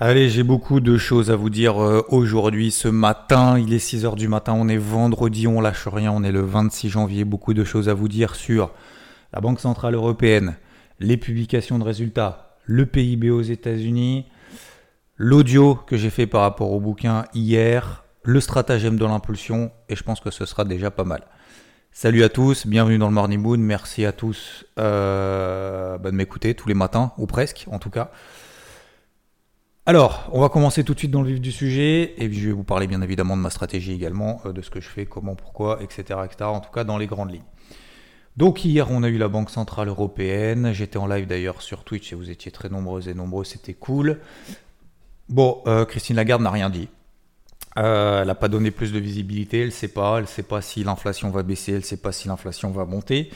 Allez, j'ai beaucoup de choses à vous dire euh, aujourd'hui, ce matin. Il est 6h du matin, on est vendredi, on lâche rien, on est le 26 janvier. Beaucoup de choses à vous dire sur la Banque Centrale Européenne, les publications de résultats, le PIB aux États-Unis, l'audio que j'ai fait par rapport au bouquin hier, le stratagème de l'impulsion, et je pense que ce sera déjà pas mal. Salut à tous, bienvenue dans le Morning Moon. Merci à tous euh, bah, de m'écouter tous les matins, ou presque en tout cas. Alors, on va commencer tout de suite dans le vif du sujet, et je vais vous parler bien évidemment de ma stratégie également, euh, de ce que je fais, comment, pourquoi, etc.. En tout cas, dans les grandes lignes. Donc hier, on a eu la Banque Centrale Européenne. J'étais en live d'ailleurs sur Twitch et vous étiez très nombreux et nombreux, c'était cool. Bon, euh, Christine Lagarde n'a rien dit. Euh, elle n'a pas donné plus de visibilité, elle ne sait pas, elle ne sait pas si l'inflation va baisser, elle ne sait pas si l'inflation va monter.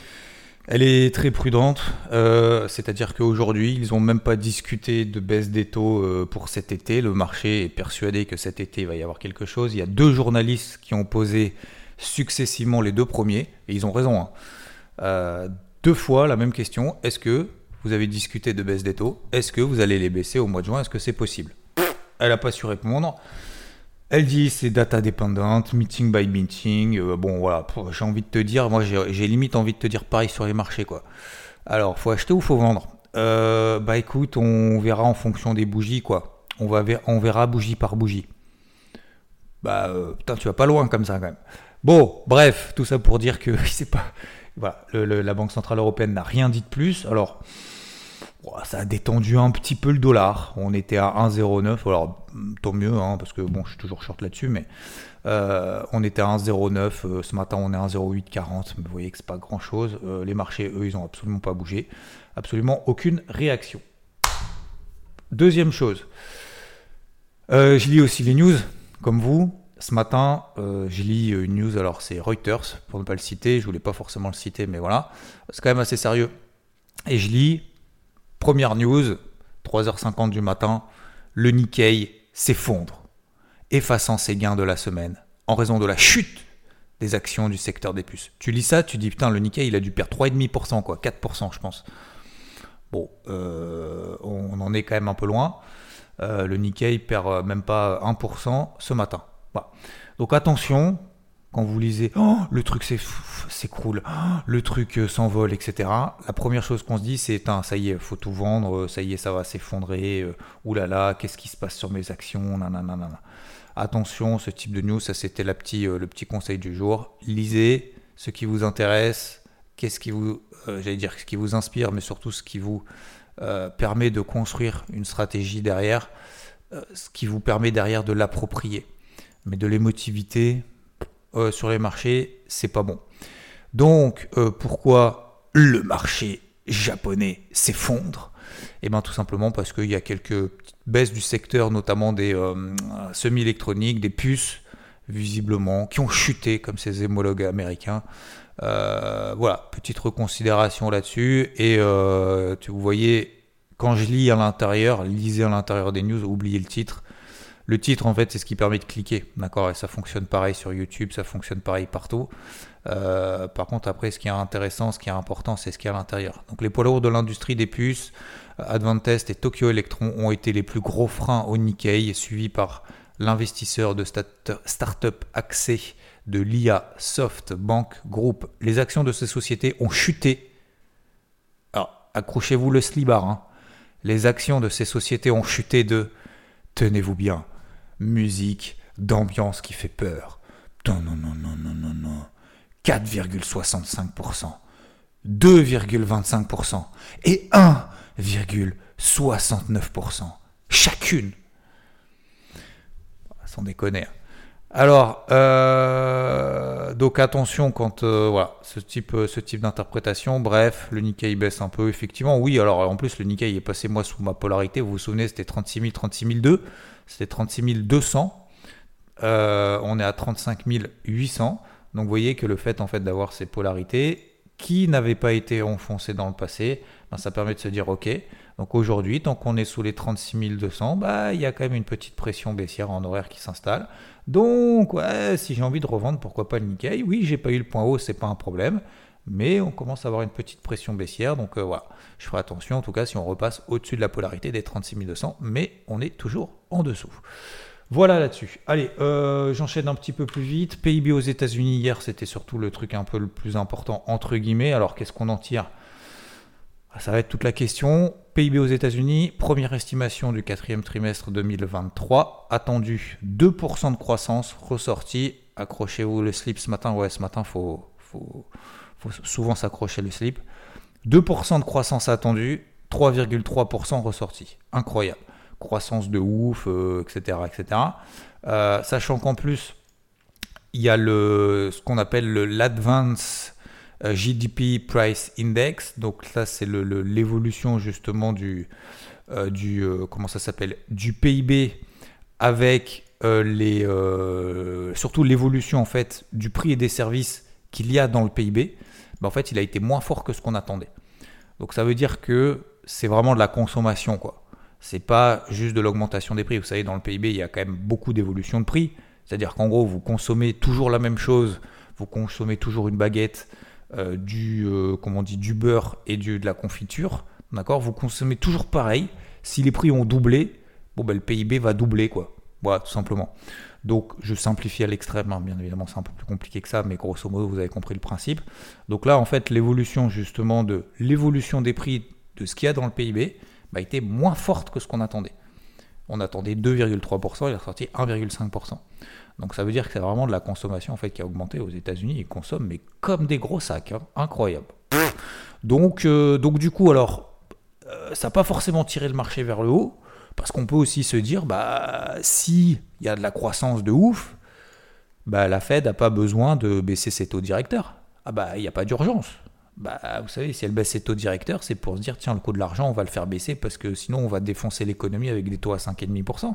Elle est très prudente, euh, c'est-à-dire qu'aujourd'hui, ils n'ont même pas discuté de baisse des taux euh, pour cet été. Le marché est persuadé que cet été, il va y avoir quelque chose. Il y a deux journalistes qui ont posé successivement les deux premiers, et ils ont raison. hein. Euh, deux fois la même question, est-ce que vous avez discuté de baisse des taux? Est-ce que vous allez les baisser au mois de juin? Est-ce que c'est possible? Elle n'a pas su répondre. Elle dit c'est data dépendante, meeting by meeting. Euh, bon voilà, j'ai envie de te dire, moi j'ai limite envie de te dire pareil sur les marchés quoi. Alors, faut acheter ou faut vendre? Euh, Bah écoute, on verra en fonction des bougies quoi. On, va on verra bougie par bougie. Bah euh, putain, tu vas pas loin comme ça quand même. Bon, bref, tout ça pour dire que c'est pas. Voilà, la Banque Centrale Européenne n'a rien dit de plus. Alors, ça a détendu un petit peu le dollar. On était à 1,09. Alors, tant mieux, hein, parce que bon, je suis toujours short là-dessus, mais euh, on était à 1,09. euh, ce matin, on est à 1,0840. Mais vous voyez que c'est pas grand-chose. Euh, les marchés, eux, ils ont absolument pas bougé. Absolument aucune réaction. Deuxième chose. Je lis aussi les news, comme vous. Ce matin, je lis une news, alors c'est Reuters, pour ne pas le citer. Je voulais pas forcément le citer, mais voilà. C'est quand même assez sérieux. Et je lis Première news, 3h50 du matin, le Nikkei s'effondre, effaçant ses gains de la semaine en raison de la chute des actions du secteur des puces. Tu lis ça, tu dis putain, le Nikkei il a dû perdre 3,5%, quoi, 4% je pense. Bon, euh, on en est quand même un peu loin. Euh, le Nikkei perd euh, même pas 1% ce matin. Donc attention, quand vous lisez oh, le truc s'écroule, oh, le truc euh, s'envole, etc. La première chose qu'on se dit, c'est ça y est, faut tout vendre, euh, ça y est, ça va s'effondrer, euh, oulala, qu'est-ce qui se passe sur mes actions, nanana. Attention, ce type de news, ça c'était le petit conseil du jour. Lisez ce qui vous intéresse, qu'est-ce qui vous, j'allais dire, ce qui vous inspire, mais surtout ce qui vous permet de construire une stratégie derrière, ce qui vous permet derrière de l'approprier. Mais de l'émotivité, euh, sur les marchés, c'est pas bon. Donc, euh, pourquoi le marché japonais s'effondre? Eh bien, tout simplement parce qu'il y a quelques petites baisses du secteur, notamment des euh, semi-électroniques, des puces, visiblement, qui ont chuté comme ces homologues américains. Voilà, petite reconsidération là-dessus. Et vous voyez, quand je lis à l'intérieur, lisez à l'intérieur des news, oubliez le titre. Le titre, en fait, c'est ce qui permet de cliquer, d'accord Et ça fonctionne pareil sur YouTube, ça fonctionne pareil partout. Euh, par contre, après, ce qui est intéressant, ce qui est important, c'est ce qu'il y a à l'intérieur. Donc, les poids lourds de l'industrie des puces, euh, Advantest et Tokyo Electron ont été les plus gros freins au Nikkei, suivis par l'investisseur de start-up axé de l'IA SoftBank Group. Les actions de ces sociétés ont chuté. Alors, accrochez-vous le slibard. hein. Les actions de ces sociétés ont chuté de, tenez-vous bien, musique d'ambiance qui fait peur. Non, non, non, non, non, non, non. 4,65%, 2,25% et 1,69% chacune. Sans déconner. Alors, euh, donc attention quand euh, voilà ce type, ce type d'interprétation. Bref, le Nikkei baisse un peu. Effectivement, oui. Alors en plus, le Nikkei est passé moi sous ma polarité. Vous vous souvenez, c'était 36 000, 36 002. C'était 36 200. on est à 35 800. Donc vous voyez que le fait en fait d'avoir ces polarités qui n'avaient pas été enfoncées dans le passé, ben, ça permet de se dire ok. Donc aujourd'hui, tant qu'on est sous les 36 200, bah, il y a quand même une petite pression baissière en horaire qui s'installe. Donc, si j'ai envie de revendre, pourquoi pas le Nikkei? Oui, j'ai pas eu le point haut, c'est pas un problème. Mais on commence à avoir une petite pression baissière. Donc euh, voilà, je ferai attention en tout cas si on repasse au-dessus de la polarité des 36 200. Mais on est toujours en dessous. Voilà là-dessus. Allez, euh, j'enchaîne un petit peu plus vite. PIB aux États-Unis hier, c'était surtout le truc un peu le plus important entre guillemets. Alors qu'est-ce qu'on en tire? Ah, Ça va être toute la question. PIB aux États-Unis, première estimation du quatrième trimestre 2023, attendu 2% de croissance, ressorti. Accrochez-vous le slip ce matin. Ouais, ce matin, faut, faut, faut souvent s'accrocher le slip. 2% de croissance attendue, 3,3% ressorti. Incroyable croissance de ouf, etc. Euh, etc. Euh, sachant qu'en plus, il y a le, ce qu'on appelle l'Advance euh, GDP Price Index. Donc ça, c'est l'évolution justement du, du comment ça du PIB avec les, surtout l'évolution en fait du prix et des services qu'il y a dans le PIB. Ben, en fait, il a été moins fort que ce qu'on attendait. Donc ça veut dire que c'est vraiment de la consommation quoi c'est pas juste de l'augmentation des prix. Vous savez, dans le PIB, il y a quand même beaucoup d'évolution de prix. C'est-à-dire qu'en gros, vous consommez toujours la même chose, vous consommez toujours une baguette, euh, du, euh, comment dit, du beurre et du, de la confiture. D'accord? Vous consommez toujours pareil. Si les prix ont doublé, bon, ben, le PIB va doubler, quoi. Voilà, tout simplement. Donc, je simplifie à l'extrême, hein. bien évidemment, c'est un peu plus compliqué que ça, mais grosso modo, vous avez compris le principe. Donc là, en fait, l'évolution, justement, de l'évolution des prix de ce qu'il y a dans le PIB, a été moins forte que ce qu'on attendait. On attendait 2,3%, il est ressorti 1,5%. Donc ça veut dire que c'est vraiment de la consommation en fait qui a augmenté aux États-Unis. Ils consomment mais comme des gros sacs, hein. incroyable. Donc, euh, donc du coup alors euh, ça n'a pas forcément tiré le marché vers le haut parce qu'on peut aussi se dire bah si il y a de la croissance de ouf, bah la Fed n'a pas besoin de baisser ses taux directeurs. Ah bah il n'y a pas d'urgence bah, vous savez, si elle baisse ses taux directeurs, c'est pour se dire, tiens, le coût de l'argent, on va le faire baisser parce que sinon, on va défoncer l'économie avec des taux à 5,5%.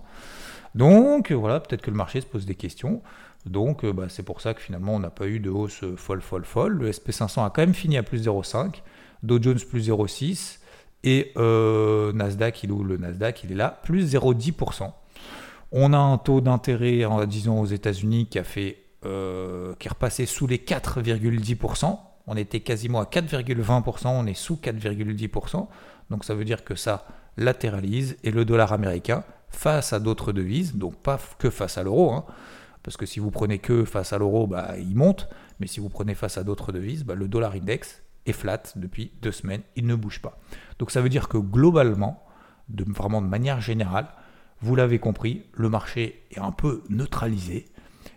Donc, voilà, peut-être que le marché se pose des questions. Donc, euh, bah, c'est pour ça que finalement, on n'a pas eu de hausse folle, folle, folle. Le SP500 a quand même fini à plus 0,5, Dow Jones plus 0,6 et euh, Nasdaq, il, le Nasdaq, il est là, plus 0,10%. On a un taux d'intérêt, disons, aux États-Unis qui a fait, euh, qui est repassé sous les 4,10% on était quasiment à 4,20%, on est sous 4,10%. Donc ça veut dire que ça latéralise et le dollar américain face à d'autres devises, donc pas que face à l'euro, hein, parce que si vous prenez que face à l'euro, bah, il monte, mais si vous prenez face à d'autres devises, bah, le dollar index est flat depuis deux semaines, il ne bouge pas. Donc ça veut dire que globalement, de, vraiment de manière générale, vous l'avez compris, le marché est un peu neutralisé.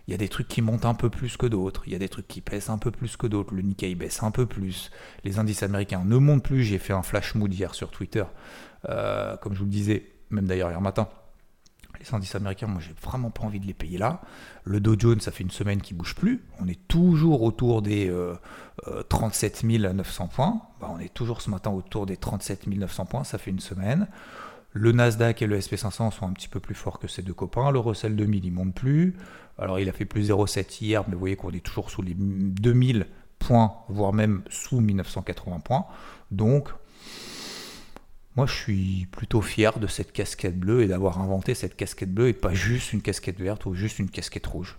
Il y a des trucs qui montent un peu plus que d'autres, il y a des trucs qui baissent un peu plus que d'autres, le Nikkei baisse un peu plus, les indices américains ne montent plus, j'ai fait un flash mood hier sur Twitter, euh, comme je vous le disais, même d'ailleurs hier matin, les indices américains, moi j'ai vraiment pas envie de les payer là. Le Dow Jones, ça fait une semaine qui bouge plus. On est toujours autour des 37 euh, 900 euh, points. Bah, on est toujours ce matin autour des 37 900 points, ça fait une semaine. Le Nasdaq et le SP500 sont un petit peu plus forts que ces deux copains. Le Russell 2000, il monte plus. Alors, il a fait plus 0,7 hier, mais vous voyez qu'on est toujours sous les 2000 points, voire même sous 1980 points. Donc, moi, je suis plutôt fier de cette casquette bleue et d'avoir inventé cette casquette bleue et pas juste une casquette verte ou juste une casquette rouge.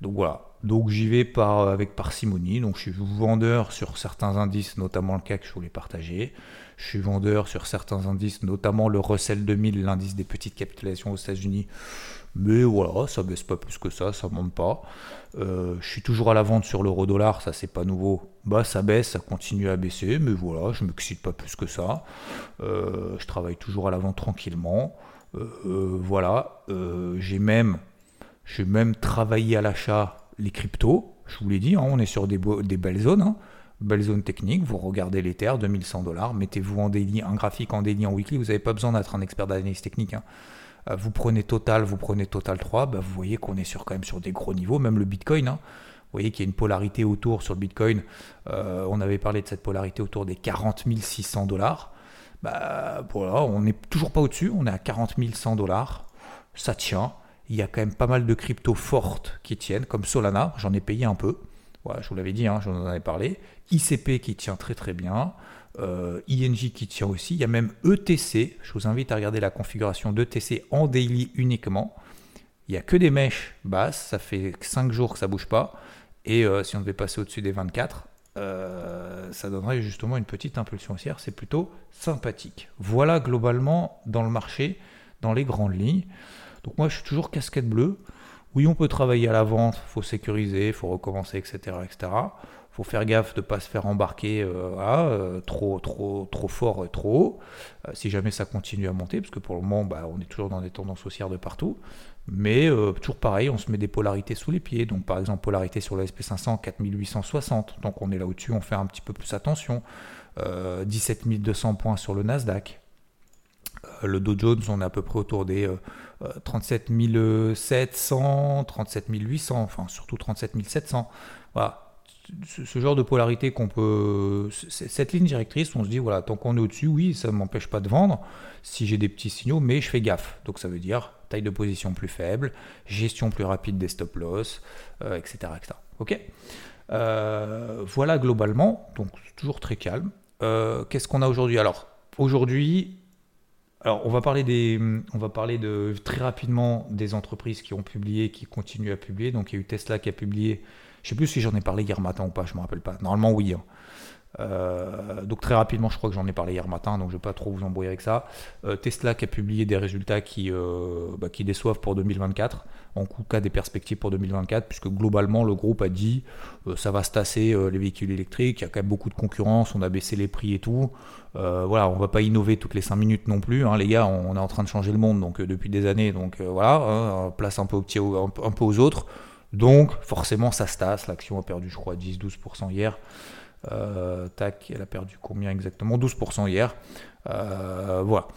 Donc voilà. Donc j'y vais avec parcimonie. Donc je suis vendeur sur certains indices, notamment le CAC, je voulais partager. Je suis vendeur sur certains indices, notamment le Russell 2000, l'indice des petites capitalisations aux États-Unis. Mais voilà, ça baisse pas plus que ça, ça monte pas. Euh, je suis toujours à la vente sur l'euro dollar, ça c'est pas nouveau. Bah ça baisse, ça continue à baisser, mais voilà, je m'excite pas plus que ça. Euh, je travaille toujours à la vente tranquillement. Euh, voilà, j'ai même, j'ai même travaillé à l'achat les cryptos. Je vous l'ai dit, hein, on est sur des, belles zones. Hein belle zone technique, vous regardez les terres, 2100 dollars, mettez-vous en daily, un graphique en daily, en weekly, vous n'avez pas besoin d'être un expert d'analyse technique. Hein. Euh, vous prenez Total, vous prenez Total 3, bah, vous voyez qu'on est sur, quand même sur des gros niveaux, même le Bitcoin. Vous voyez qu'il y a une polarité autour sur le Bitcoin. Euh, on avait parlé de cette polarité autour des 40 600 dollars. Bah, voilà, on n'est toujours pas au-dessus, on est à 40 100 dollars. Ça tient. Il y a quand même pas mal de cryptos fortes qui tiennent, comme Solana, j'en ai payé un peu. Je vous l'avais dit, hein, j'en avais parlé. ICP qui tient très très bien. Euh, ING qui tient aussi. Il y a même ETC. Je vous invite à regarder la configuration d'ETC en daily uniquement. Il n'y a que des mèches basses. Ça fait 5 jours que ça bouge pas. Et euh, si on devait passer au-dessus des 24, euh, ça donnerait justement une petite impulsion haussière. C'est plutôt sympathique. Voilà globalement dans le marché, dans les grandes lignes. Donc moi je suis toujours casquette bleue. Oui, on peut travailler à la vente, il faut sécuriser, il faut recommencer, etc. etc faut faire gaffe de ne pas se faire embarquer euh, euh, trop, trop, trop fort, trop haut, euh, si jamais ça continue à monter, parce que pour le moment, bah, on est toujours dans des tendances haussières de partout. Mais toujours pareil, on se met des polarités sous les pieds. Donc par exemple, polarité sur le SP500, 4860. Donc on est là au-dessus, on fait un petit peu plus attention. 17 200 points sur le Nasdaq. Le Dow Jones, on est à peu près autour des 37 700, 37 800, enfin surtout 37 700. Voilà, ce, genre de polarité qu'on peut. Cette ligne directrice, on se dit, voilà, tant qu'on est au-dessus, oui, ça ne m'empêche pas de vendre si j'ai des petits signaux, mais je fais gaffe. Donc ça veut dire taille de position plus faible, gestion plus rapide des stop-loss, etc., euh, etc. Ok euh, Voilà globalement, donc toujours très calme. Euh, qu'est-ce qu'on a aujourd'hui? Alors, aujourd'hui, alors on va parler des, on va parler de très rapidement des entreprises qui ont publié, qui continuent à publier. Donc il y a eu Tesla qui a publié je sais plus si j'en ai parlé hier matin ou pas, je me rappelle pas. Normalement, oui. Hein. Euh, donc très rapidement, je crois que j'en ai parlé hier matin, donc je ne vais pas trop vous embrouiller avec ça. Euh, Tesla qui a publié des résultats qui, euh, bah, déçoivent pour 2024, en tout cas des perspectives pour 2024, puisque globalement le groupe a dit ça va se tasser les véhicules électriques, il y a quand même beaucoup de concurrence, on a baissé les prix et tout. voilà, on va pas innover toutes les 5 minutes non plus, hein, les gars, on, est en train de changer le monde donc depuis des années, donc voilà, hein, place un peu, au un peu aux autres. Donc, forcément, ça se tasse. L'action a perdu, je crois, 10-12% hier. Euh, tac, elle a perdu combien exactement? 12% hier. Euh, voilà.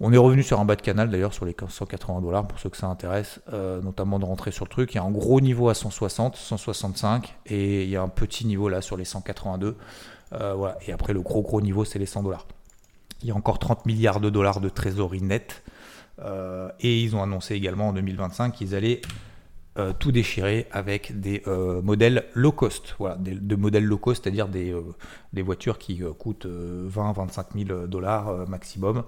On est revenu sur un bas de canal d'ailleurs sur les 180 dollars pour ceux que ça intéresse, euh, notamment de rentrer sur le truc. Il y a un gros niveau à 160, 165 et il y a un petit niveau là sur les 182. voilà. Et après le gros gros niveau c'est les 100 dollars. Il y a encore 30 milliards de dollars de trésorerie nette et ils ont annoncé également en 2025 qu'ils allaient euh, tout déchiré avec des euh, modèles low cost. Voilà, des, de modèles low cost, c'est-à-dire des, euh, des, voitures qui coûtent 20-25 000 dollars maximum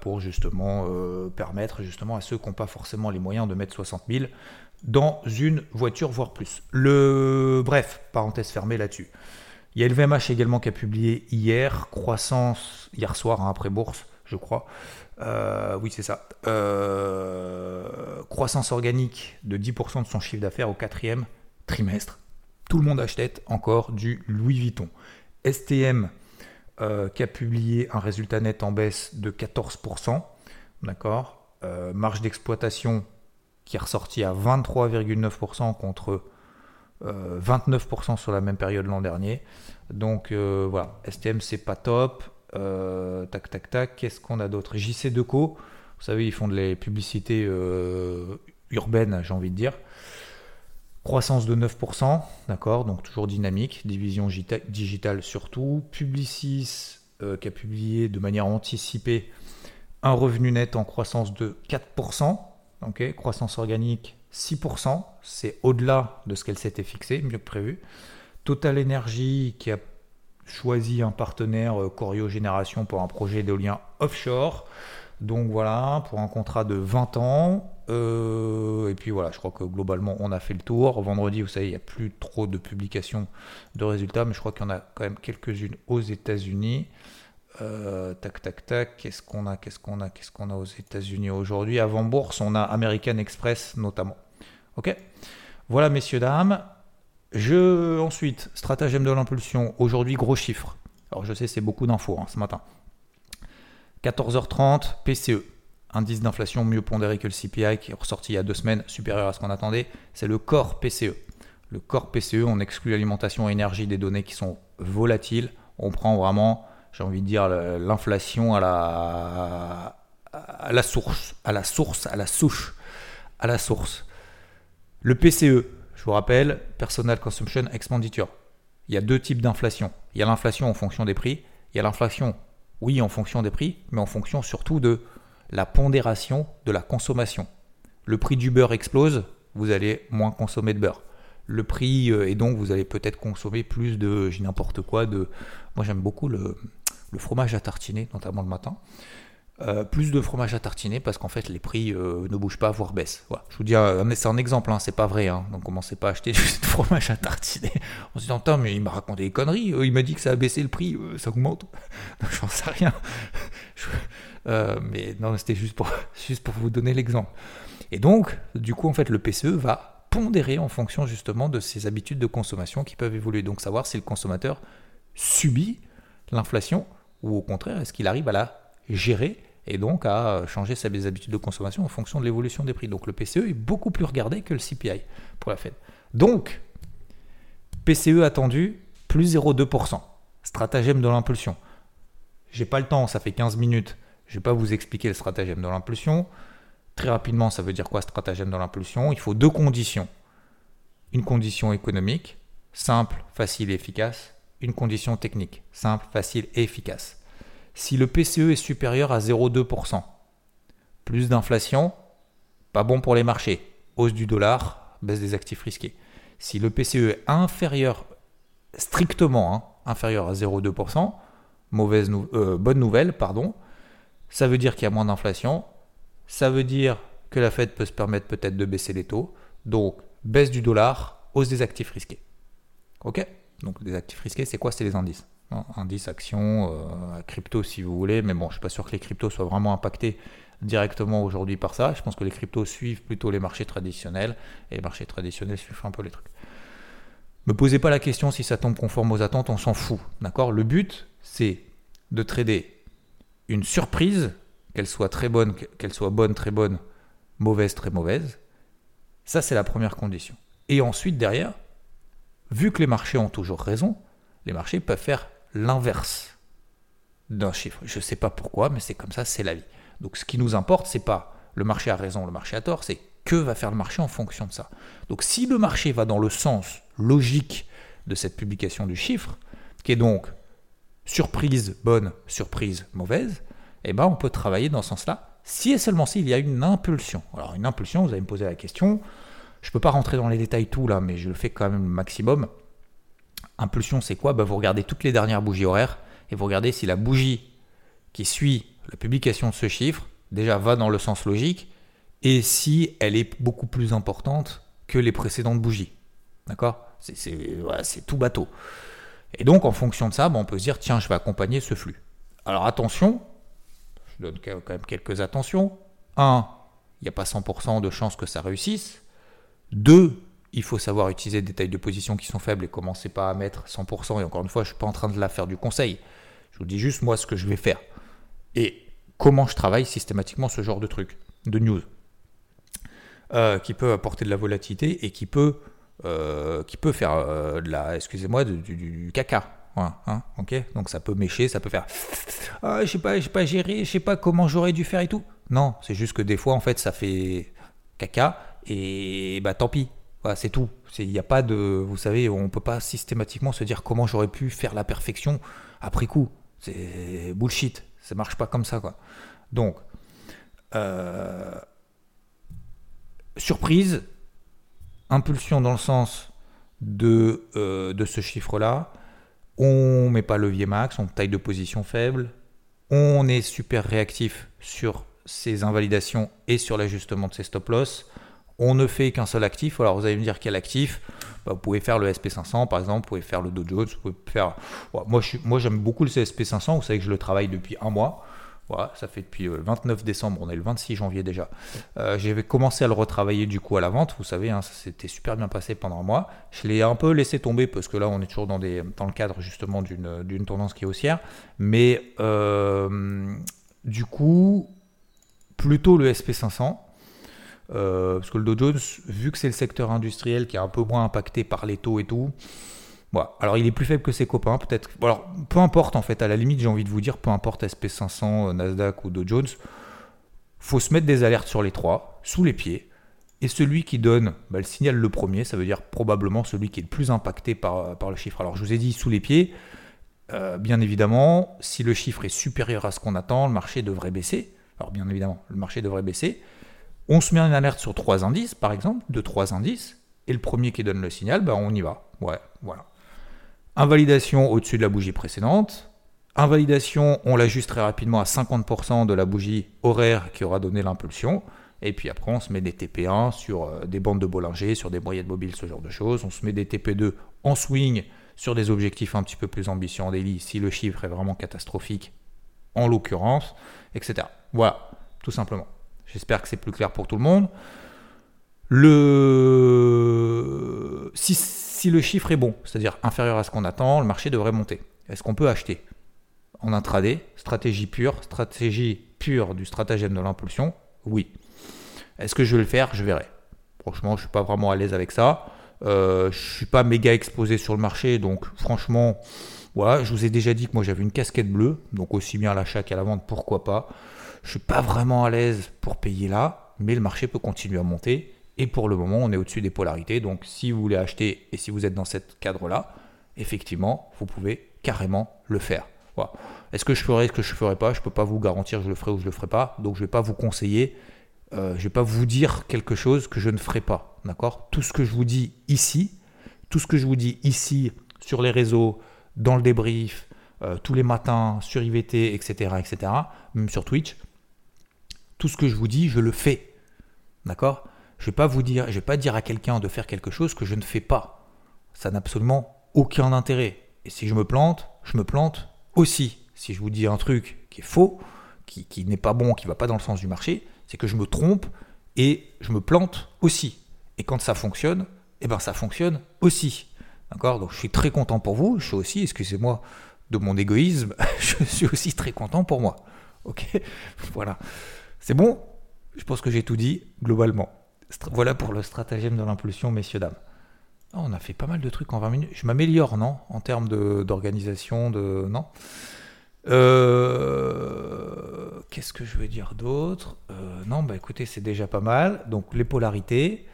pour justement permettre justement à ceux qui n'ont pas forcément les moyens de mettre 60 000 dans une voiture, voire plus. Le bref, parenthèse fermée là-dessus. Il y a LVMH également qui a publié hier, croissance hier soir hein, après bourse, je crois, euh, oui, c'est ça. Euh, croissance organique de 10% de son chiffre d'affaires au quatrième trimestre. Tout le monde achetait encore du Louis Vuitton. STM euh, qui a publié un résultat net en baisse de 14%. D'accord Marge d'exploitation qui est ressortie à 23,9% contre 29% sur la même période l'an dernier. Donc voilà, STM c'est pas top. Euh, tac, tac, tac. Qu'est-ce qu'on a d'autre? JC Deco. Vous savez, ils font de les publicités euh, urbaines, j'ai envie de dire. Croissance de 9%, d'accord, donc toujours dynamique. Division digitale surtout. Publicis euh, qui a publié de manière anticipée un revenu net en croissance de 4%. ok croissance organique 6%, c'est au-delà de ce qu'elle s'était fixée, mieux que prévu. Total Energy qui a choisi un partenaire euh, Corio Génération pour un projet d'éolien offshore. Donc voilà, pour un contrat de 20 ans. Euh, et puis voilà, je crois que globalement on a fait le tour. Vendredi, vous savez, il n'y a plus trop de publications de résultats, mais je crois qu'il y en a quand même quelques-unes aux États-Unis. Euh, tac, tac, tac. Qu'est-ce qu'on a Qu'est-ce qu'on a Qu'est-ce qu'on a aux États-Unis aujourd'hui? Avant bourse, on a American Express notamment. Ok? Voilà, messieurs, dames. Je, ensuite, stratagème de l'impulsion. Aujourd'hui, gros chiffre. Alors, je sais, c'est beaucoup d'infos hein, ce matin. 14h30, PCE. Indice d'inflation mieux pondéré que le CPI qui est ressorti il y a deux semaines, supérieur à ce qu'on attendait. C'est le corps PCE. Le corps PCE, on exclut l'alimentation et énergie des données qui sont volatiles. On prend vraiment, j'ai envie de dire, l'inflation à la, à la source, à la source, à la souche, à la source. Le PCE, je vous rappelle, Personal Consumption Expenditure. Il y a deux types d'inflation. Il y a l'inflation en fonction des prix. Il y a l'inflation, oui, en fonction des prix, mais en fonction surtout de la pondération de la consommation. Le prix du beurre explose, vous allez moins consommer de beurre. Le prix, euh, et donc vous allez peut-être consommer plus de, j'ai n'importe quoi, de... Moi j'aime beaucoup le fromage à tartiner, notamment le matin. Euh, plus de fromage à tartiner parce qu'en fait les prix euh, ne bougent pas voire baissent. Je vous dis, c'est un exemple, hein, c'est pas vrai, hein, donc commencez pas à acheter du fromage à tartiner. On se dit attends mais il m'a raconté des conneries, il m'a dit que ça a baissé le prix, ça augmente. Je j'en sais rien. mais non c'était juste pour, juste pour vous donner l'exemple. Et donc du coup en fait le PCE va pondérer en fonction justement de ses habitudes de consommation qui peuvent évoluer. Donc savoir si le consommateur subit l'inflation ou au contraire est-ce qu'il arrive à la gérer et donc à changer ses habitudes de consommation en fonction de l'évolution des prix. Donc le PCE est beaucoup plus regardé que le CPI pour la Fed. Donc, PCE attendu, plus 0,2%. Stratagème de l'impulsion. J'ai pas le temps, ça fait 15 minutes. Je vais pas vous expliquer le stratagème de l'impulsion. Très rapidement, ça veut dire quoi stratagème de l'impulsion? Il faut deux conditions. Une condition économique, simple, facile et efficace. Une condition technique, simple, facile et efficace si le PCE est supérieur à 0,2%. Plus d'inflation, pas bon pour les marchés. Hausse du dollar, baisse des actifs risqués. Si le PCE est inférieur, strictement hein, inférieur à 0,2%, mauvaise euh, bonne nouvelle, pardon, ça veut dire qu'il y a moins d'inflation, ça veut dire que la Fed peut se permettre peut-être de baisser les taux, donc baisse du dollar, hausse des actifs risqués. Ok? Donc des actifs risqués, c'est quoi? C'est les indices indice, action, euh, crypto si vous voulez, mais bon, je suis pas sûr que les cryptos soient vraiment impactés directement aujourd'hui par ça. Je pense que les cryptos suivent plutôt les marchés traditionnels et les marchés traditionnels suivent un peu les trucs. Me posez pas la question si ça tombe conforme aux attentes, on s'en fout, d'accord? Le but, c'est de trader une surprise, qu'elle soit très bonne, qu'elle soit bonne, très bonne, mauvaise, très mauvaise. Ça, c'est la première condition. Et ensuite, derrière, vu que les marchés ont toujours raison, les marchés peuvent faire l'inverse d'un chiffre. Je ne sais pas pourquoi, mais c'est comme ça, c'est la vie. Donc ce qui nous importe, c'est pas le marché a raison, le marché a tort, c'est que va faire le marché en fonction de ça. Donc si le marché va dans le sens logique de cette publication du chiffre, qui est donc surprise bonne, surprise mauvaise, eh ben on peut travailler dans ce sens-là, si et seulement s'il y a une impulsion. Alors une impulsion, vous allez me poser la question, je ne peux pas rentrer dans les détails tout là, mais je le fais quand même le maximum. Impulsion, c'est quoi? Bah, Vous regardez toutes les dernières bougies horaires et vous regardez si la bougie qui suit la publication de ce chiffre, déjà va dans le sens logique, et si elle est beaucoup plus importante que les précédentes bougies. D'accord? C'est tout bateau. Et donc, en fonction de ça, bah, on peut se dire, tiens, je vais accompagner ce flux. Alors attention, je donne quand même quelques attentions. Un, il n'y a pas 100% de chances que ça réussisse. Deux, il faut savoir utiliser des tailles de position qui sont faibles et commencer pas à mettre 100%. Et encore une fois, je ne suis pas en train de la faire du conseil. Je vous dis juste moi ce que je vais faire. Et comment je travaille systématiquement ce genre de truc, de news, euh, qui peut apporter de la volatilité et qui peut, euh, faire euh, la, excusez-moi, du, caca. Hein, Donc ça peut mécher, ça peut faire. Ah, je sais pas, pas je sais pas comment j'aurais dû faire et tout. Non, c'est juste que des fois en fait ça fait caca et bah tant pis c'est tout. Il n'y a pas de. Vous savez, on ne peut pas systématiquement se dire comment j'aurais pu faire la perfection après coup. C'est bullshit. Ça marche pas comme ça, quoi. Donc, euh, surprise, impulsion dans le sens de, euh, ce chiffre-là. On met pas levier max, on taille de position faible. On est super réactif sur ces invalidations et sur l'ajustement de ces stop loss on ne fait qu'un seul actif. Alors vous allez me dire quel actif? Bah, Vous pouvez faire le SP500 par exemple, vous pouvez faire le Dow vous pouvez faire. moi, j'aime beaucoup le SP500, vous savez que je le travaille depuis un mois. Voilà, ça fait depuis le 29 décembre, on est le 26 janvier déjà. Euh, J'avais commencé à le retravailler du coup à la vente, vous savez, hein, ça s'était super bien passé pendant un mois. Je l'ai un peu laissé tomber parce que là on est toujours dans le cadre justement d'une tendance qui est haussière. Mais euh, du coup, plutôt le SP500. Euh, parce que le Dow Jones, vu que c'est le secteur industriel qui est un peu moins impacté par les taux et tout, voilà. alors il est plus faible que ses copains, peut-être. Alors peu importe en fait, à la limite, j'ai envie de vous dire, peu importe SP500, euh, Nasdaq ou Dow Jones, faut se mettre des alertes sur les trois, sous les pieds. Et celui qui donne bah, le signal le premier, ça veut dire probablement celui qui est le plus impacté par, par le chiffre. Alors je vous ai dit sous les pieds, euh, bien évidemment, si le chiffre est supérieur à ce qu'on attend, le marché devrait baisser. Alors bien évidemment, le marché devrait baisser. On se met une alerte sur trois indices, par exemple, de trois indices, et le premier qui donne le signal, ben on y va. Ouais, voilà. Invalidation au-dessus de la bougie précédente. Invalidation, on l'ajuste très rapidement à 50% de la bougie horaire qui aura donné l'impulsion. Et puis après, on se met des TP1 sur euh, des bandes de Bollinger, sur des moyennes mobiles, ce genre de choses. On se met des TP2 en swing sur des objectifs un petit peu plus ambitieux en daily si le chiffre est vraiment catastrophique, en l'occurrence, etc. Voilà, tout simplement. J'espère que c'est plus clair pour tout le monde. Le... Si, le chiffre est bon, c'est-à-dire inférieur à ce qu'on attend, le marché devrait monter. Est-ce qu'on peut acheter En intraday, stratégie pure, stratégie pure du stratagème de l'impulsion? Oui. Est-ce que je vais le faire? Je verrai. Franchement, je ne suis pas vraiment à l'aise avec ça. Euh, je suis pas méga exposé sur le marché, donc franchement, voilà, je vous ai déjà dit que moi j'avais une casquette bleue, donc aussi bien à l'achat qu'à la vente, pourquoi pas. Je suis pas vraiment à l'aise pour payer là, mais le marché peut continuer à monter. Et pour le moment, on est au-dessus des polarités. Donc si vous voulez acheter et si vous êtes dans ce cadre-là, effectivement, vous pouvez carrément le faire. Voilà. Est-ce que je ferai, ce que je ne ferai pas? Je ne peux pas vous garantir que je le ferai ou je ne le ferai pas. Donc je ne vais pas vous conseiller euh, je ne vais pas vous dire quelque chose que je ne ferai pas. D'accord? Tout ce que je vous dis ici, tout ce que je vous dis ici sur les réseaux, dans le débrief, euh, tous les matins sur IVT, etc., etc., même sur Twitch, tout ce que je vous dis, je le fais. D'accord? Je ne vais pas vous dire, je vais pas dire à quelqu'un de faire quelque chose que je ne fais pas. Ça n'a absolument aucun intérêt. Et si je me plante, je me plante aussi. Si je vous dis un truc qui est faux, qui, n'est pas bon, qui ne va pas dans le sens du marché, c'est que je me trompe et je me plante aussi. Et quand ça fonctionne, eh ben ça fonctionne aussi. D'accord? Donc je suis très content pour vous. Je suis aussi, excusez-moi de mon égoïsme, je suis aussi très content pour moi. Ok? Voilà. C'est bon? Je pense que j'ai tout dit globalement. Voilà pour le stratagème de l'impulsion, messieurs, dames. Oh, on a fait pas mal de trucs en 20 minutes. Je m'améliore, non? En termes d'organisation, de, Non? Euh, Qu'est-ce que je veux dire d'autre? Euh, Non, bah écoutez, c'est déjà pas mal. Donc les polarités,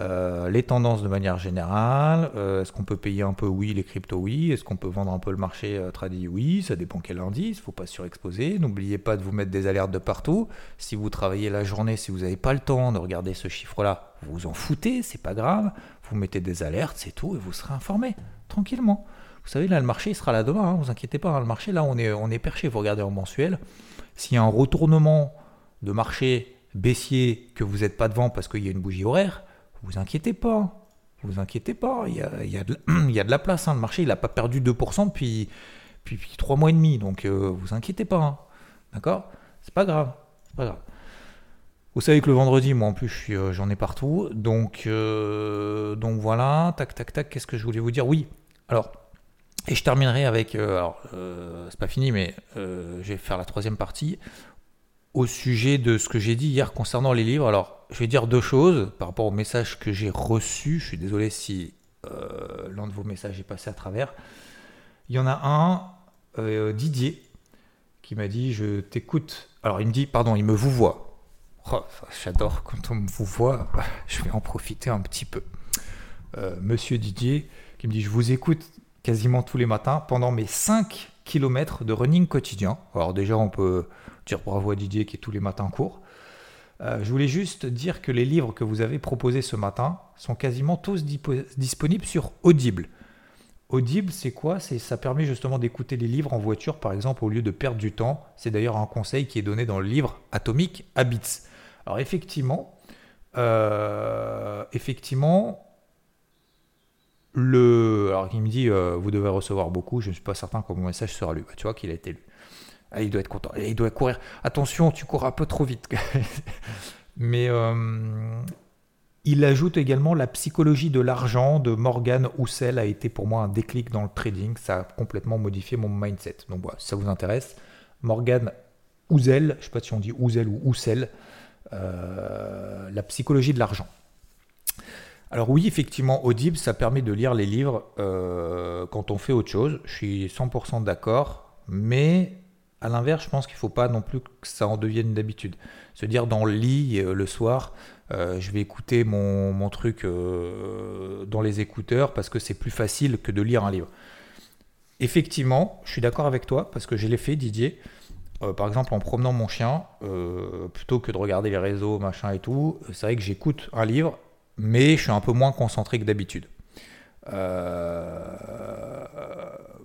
euh, les tendances de manière générale. Est-ce qu'on peut payer un peu Oui, les cryptos, oui. Est-ce qu'on peut vendre un peu le marché tradit Oui, ça dépend quel indice. Faut pas surexposer. N'oubliez pas de vous mettre des alertes de partout. Si vous travaillez la journée, si vous n'avez pas le temps de regarder ce chiffre-là, vous vous en foutez, c'est pas grave. Vous mettez des alertes, c'est tout, et vous serez informé tranquillement. Vous savez, là, le marché, sera là demain, hein, vous inquiétez pas. Hein, le marché, là, on est, on est perché. Vous regardez en mensuel. S'il y a un retournement de marché baissier, que vous n'êtes pas devant parce qu'il y a une bougie horaire, vous inquiétez pas. Vous inquiétez pas. Il y a, y y a de la place. Hein. Le marché, il n'a pas perdu 2% depuis, depuis, 3 mois et demi. Donc, euh, vous inquiétez pas. Hein. D'accord? C'est pas grave. C'est pas grave. Vous savez que le vendredi, moi en plus, euh, j'en ai partout. Donc, euh, donc voilà, tac, tac, tac, qu'est-ce que je voulais vous dire? Oui, alors, et je terminerai avec, alors, c'est pas fini, mais je vais faire la troisième partie au sujet de ce que j'ai dit hier concernant les livres. Alors, je vais dire deux choses par rapport au message que j'ai reçu. Je suis désolé si l'un de vos messages est passé à travers. Il y en a un, Didier, qui m'a dit Je t'écoute. Alors, il me dit, pardon, il me vous voit. Oh, J'adore quand on me vous voit, je vais en profiter un petit peu. Monsieur Didier, qui me dit Je vous écoute quasiment tous les matins pendant mes 5 km de running quotidien. Alors déjà, on peut dire bravo à Didier qui est tous les matins court. Euh, je voulais juste dire que les livres que vous avez proposés ce matin sont quasiment tous disponibles sur Audible. Audible, c'est quoi? Ça permet justement d'écouter les livres en voiture, par exemple, au lieu de perdre du temps. C'est d'ailleurs un conseil qui est donné dans le livre Atomic Habits. Alors effectivement, euh, effectivement, alors il me dit, euh, vous devez recevoir beaucoup, je ne suis pas certain que mon message sera lu. Bah, tu vois qu'il a été lu. Ah, il doit être content. il doit courir. Attention, tu cours un peu trop vite. Mais euh, il ajoute également la psychologie de l'argent de Morgan Housel a été pour moi un déclic dans le trading. Ça a complètement modifié mon mindset. Donc voilà, si ça vous intéresse, Morgan Housel, je ne sais pas si on dit Housel ou Housel, euh, la psychologie de l'argent. Alors oui, effectivement, Audible, ça permet de lire les livres euh, quand on fait autre chose. Je suis 100% d'accord, mais À l'inverse, je pense qu'il ne faut pas non plus que ça en devienne d'habitude. Se dire dans le lit euh, le soir, euh, je vais écouter mon, truc dans les écouteurs parce que c'est plus facile que de lire un livre. Effectivement, je suis d'accord avec toi parce que je l'ai fait, Didier. par exemple, en promenant mon chien, plutôt que de regarder les réseaux, machin et tout, c'est vrai que j'écoute un livre, mais je suis un peu moins concentré que d'habitude.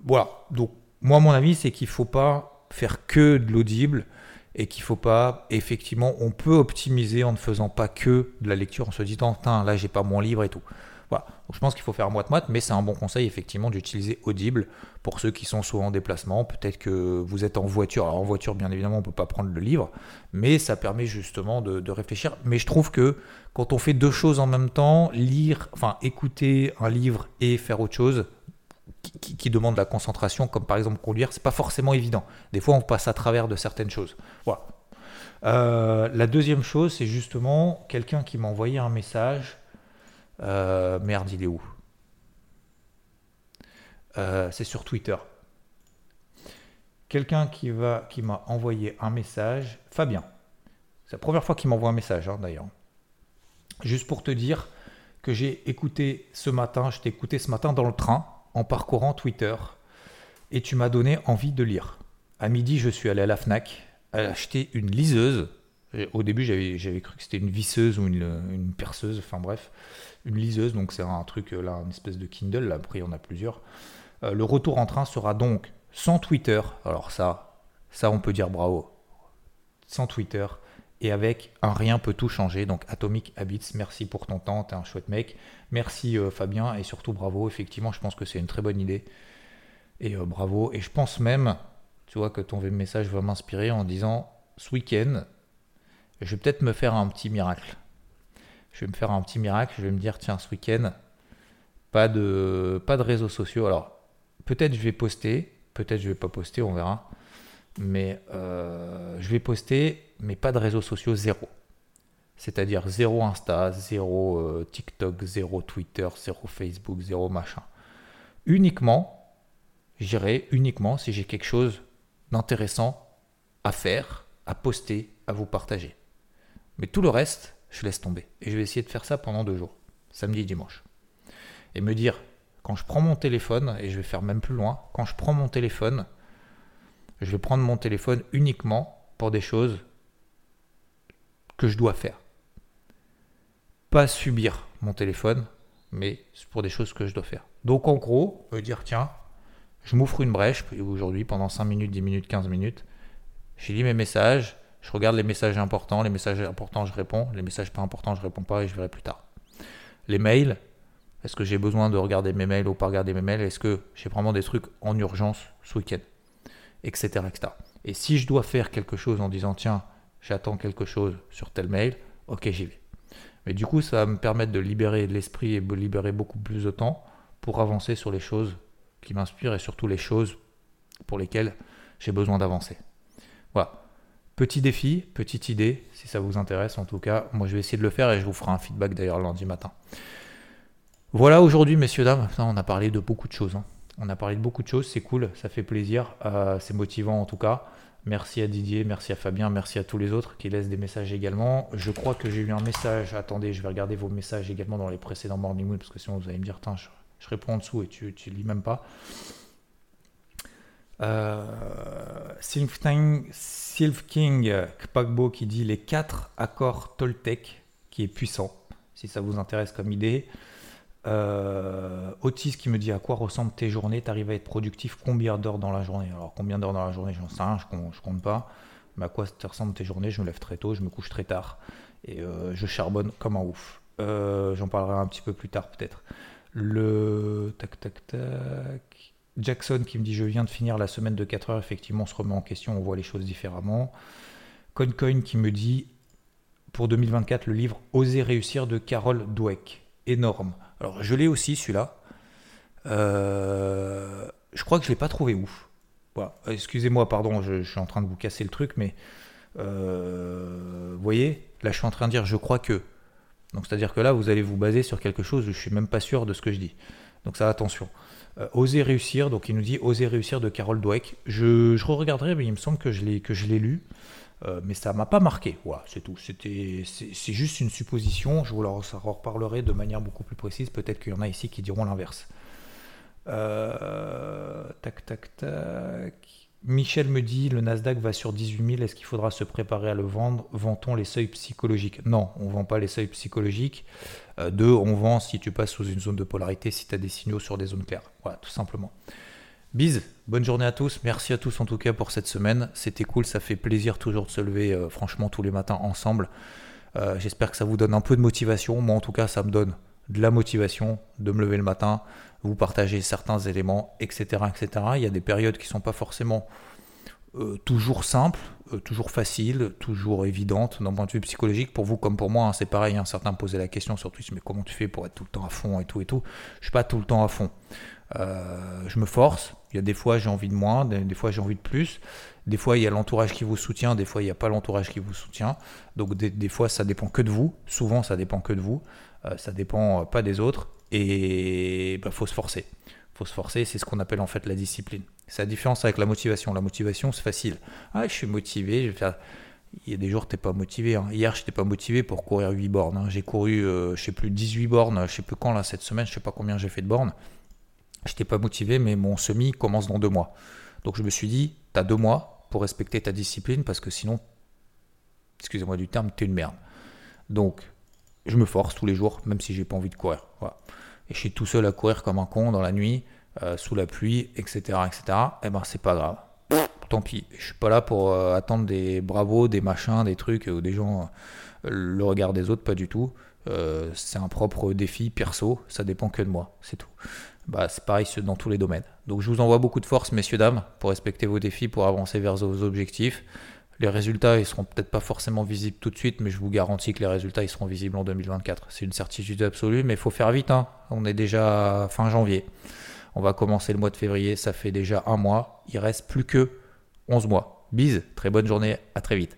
voilà. Donc, moi, mon avis, c'est qu'il ne faut pas faire que de l'audible et qu'il faut pas, effectivement, on peut optimiser en ne faisant pas que de la lecture, en se disant, là, j'ai pas mon livre et tout. Voilà. Je pense qu'il faut faire moite-moite, mais c'est un bon conseil, effectivement, d'utiliser Audible pour ceux qui sont souvent en déplacement. Peut-être que vous êtes en voiture. Alors, en voiture, bien évidemment, on ne peut pas prendre le livre, mais ça permet justement de, réfléchir. Mais je trouve que quand on fait deux choses en même temps, lire, enfin, écouter un livre et faire autre chose, qui, demande la concentration, comme par exemple conduire, c'est pas forcément évident. Des fois, on passe à travers de certaines choses. Voilà. Euh, la deuxième chose, c'est justement quelqu'un qui m'a envoyé un message. Euh, merde, il est où? Euh, C'est sur Twitter. Quelqu'un qui va, qui m'a envoyé un message, Fabien. C'est la première fois qu'il m'envoie un message, hein, d'ailleurs. Juste pour te dire que j'ai écouté ce matin, je t'ai écouté ce matin dans le train en parcourant Twitter et tu m'as donné envie de lire. À midi, je suis allé à la Fnac acheter une liseuse. Au début, j'avais cru que c'était une visseuse ou une, perceuse, enfin bref, une liseuse. Donc c'est un truc là, une espèce de Kindle. Après, il y en a plusieurs. Euh, le retour en train sera donc sans Twitter. Alors ça, ça on peut dire bravo. Sans Twitter et avec un rien peut tout changer. Donc Atomic Habits, merci pour ton temps, t'es un chouette mec. Merci euh, Fabien et surtout bravo. Effectivement, je pense que c'est une très bonne idée. Et euh, bravo. Et je pense même, tu vois, que ton message va m'inspirer en disant ce week-end, je vais peut-être me faire un petit miracle. Je vais me faire un petit miracle. Je vais me dire tiens, ce week-end, pas de, réseaux sociaux. Alors peut-être je vais poster, peut-être je vais pas poster, on verra. Mais euh, je vais poster mais pas de réseaux sociaux zéro. C'est-à-dire zéro Insta, zéro euh, TikTok, zéro Twitter, zéro Facebook, zéro machin. Uniquement, j'irai uniquement si j'ai quelque chose d'intéressant à faire, à poster, à vous partager. Mais tout le reste, je laisse tomber. Et je vais essayer de faire ça pendant deux jours, samedi et dimanche. Et me dire, quand je prends mon téléphone, et je vais faire même plus loin, quand je prends mon téléphone, je vais prendre mon téléphone uniquement pour des choses que je dois faire. Pas subir mon téléphone, mais pour des choses que je dois faire. Donc en gros, me dire tiens, je m'ouvre une brèche aujourd'hui pendant 5 minutes, 10 minutes, 15 minutes. J'ai lis mes messages, je regarde les messages importants, les messages importants je réponds, les messages pas importants je réponds pas et je verrai plus tard. Les mails, est-ce que j'ai besoin de regarder mes mails ou pas regarder mes mails? Est-ce que j'ai vraiment des trucs en urgence ce week-end? Etc., etc. Et si je dois faire quelque chose en disant tiens, j'attends quelque chose sur tel mail, ok, j'y vais. Mais du coup, ça va me permettre de libérer l'esprit et de libérer beaucoup plus de temps pour avancer sur les choses qui m'inspirent et surtout les choses pour lesquelles j'ai besoin d'avancer. Voilà. Petit défi, petite idée, si ça vous intéresse en tout cas. Moi, je vais essayer de le faire et je vous ferai un feedback d'ailleurs lundi matin. Voilà aujourd'hui, messieurs, dames. On a parlé de beaucoup de choses. Hein. On a parlé de beaucoup de choses, c'est cool, ça fait plaisir, euh, c'est motivant en tout cas. Merci à Didier, merci à Fabien, merci à tous les autres qui laissent des messages également. Je crois que j'ai eu un message. Attendez, je vais regarder vos messages également dans les précédents Morning Moon parce que sinon vous allez me dire, je, je, réponds en dessous et tu ne lis même pas. Euh, Kpagbo qui dit les quatre accords Toltec qui est puissant, si ça vous intéresse comme idée. Euh, Otis qui me dit à quoi ressemblent tes journées, t'arrives à être productif combien d'heures dans la journée? Alors combien d'heures dans la journée, j'en sais rien, je compte, compte pas. Mais à quoi te ressemblent tes journées? Je me lève très tôt, je me couche très tard et euh, je charbonne comme un ouf. Euh, j'en parlerai un petit peu plus tard peut-être. Le tac tac tac. Jackson qui me dit je viens de finir la semaine de 4 heures, effectivement on se remet en question, on voit les choses différemment. CoinCoin qui me dit pour 2024 le livre Oser réussir de Carol Dweck. Énorme. Alors, je l'ai aussi, celui-là. Euh, je crois que je ne l'ai pas trouvé ouf. Excusez-moi, pardon, je, suis en train de vous casser le truc, mais euh, vous voyez, là, je suis en train de dire je crois que. Donc, c'est-à-dire que là, vous allez vous baser sur quelque chose où je suis même pas sûr de ce que je dis. Donc ça, attention. Euh, oser réussir, donc il nous dit Oser réussir de Carole Dweck. Je, je regarderai mais il me semble que je l'ai lu. Euh, mais ça m'a pas marqué. C'est tout. C'était, c'est juste une supposition. Je vous en reparlerai de manière beaucoup plus précise. Peut-être qu'il y en a ici qui diront l'inverse. Euh, tac, tac, tac. Michel me dit le Nasdaq va sur 18 000. Est-ce qu'il faudra se préparer à le vendre? Vend-on les seuils psychologiques? Non, on ne vend pas les seuils psychologiques. Euh, deux, on vend si tu passes sous une zone de polarité, si tu as des signaux sur des zones claires. Voilà, tout simplement. Bise, bonne journée à tous. Merci à tous en tout cas pour cette semaine. C'était cool, ça fait plaisir toujours de se lever euh, franchement tous les matins ensemble. Euh, j'espère que ça vous donne un peu de motivation. Moi en tout cas, ça me donne de la motivation de me lever le matin, vous partager certains éléments, etc. etc. Il y a des périodes qui ne sont pas forcément euh, toujours simples, toujours faciles, toujours évidentes d'un point de vue psychologique. Pour vous comme pour moi, hein, c'est pareil. Hein. certains posaient la question sur Twitch, mais comment tu fais pour être tout le temps à fond et tout et tout? Je suis pas tout le temps à fond. Euh, je me force. Il y a des fois j'ai envie de moins, des, fois j'ai envie de plus. Des fois il y a l'entourage qui vous soutient, des fois il n'y a pas l'entourage qui vous soutient. Donc des, fois ça dépend que de vous. Souvent ça dépend que de vous. Euh, ça dépend euh, pas des autres. Et il bah, faut se forcer. faut se forcer, c'est ce qu'on appelle en fait la discipline. C'est la différence avec la motivation. La motivation c'est facile. Ah je suis motivé, il y a des jours, tu n'es pas motivé. Hein. Hier, je n'étais pas motivé pour courir 8 bornes. Hein. J'ai couru, je je sais plus, 18 bornes, je sais plus quand, là, cette semaine, je sais pas combien j'ai fait de bornes. Je n'étais pas motivé, mais mon semi commence dans deux mois. Donc je me suis dit, tu as deux mois pour respecter ta discipline, parce que sinon, excusez-moi du terme, tu es une merde. Donc, je me force tous les jours, même si j'ai pas envie de courir. Et je suis tout seul à courir comme un con dans la nuit, euh, sous la pluie, etc. etc. Et eh ben, c'est pas grave. tant pis. Je suis pas là pour euh, attendre des bravos, des machins, des trucs, ou des gens, euh, le regard des autres, pas du tout. c'est un propre défi perso, ça dépend que de moi, c'est tout bah, c'est pareil dans tous les domaines. Donc je vous envoie beaucoup de force, messieurs, dames, pour respecter vos défis, pour avancer vers vos objectifs. Les résultats, ils seront peut-être pas forcément visibles tout de suite, mais je vous garantis que les résultats, ils seront visibles en 2024. C'est une certitude absolue, mais il faut faire vite. Hein. On est déjà fin janvier. On va commencer le mois de février, ça fait déjà un mois. Il reste plus que 11 mois. Bise, très bonne journée, à très vite.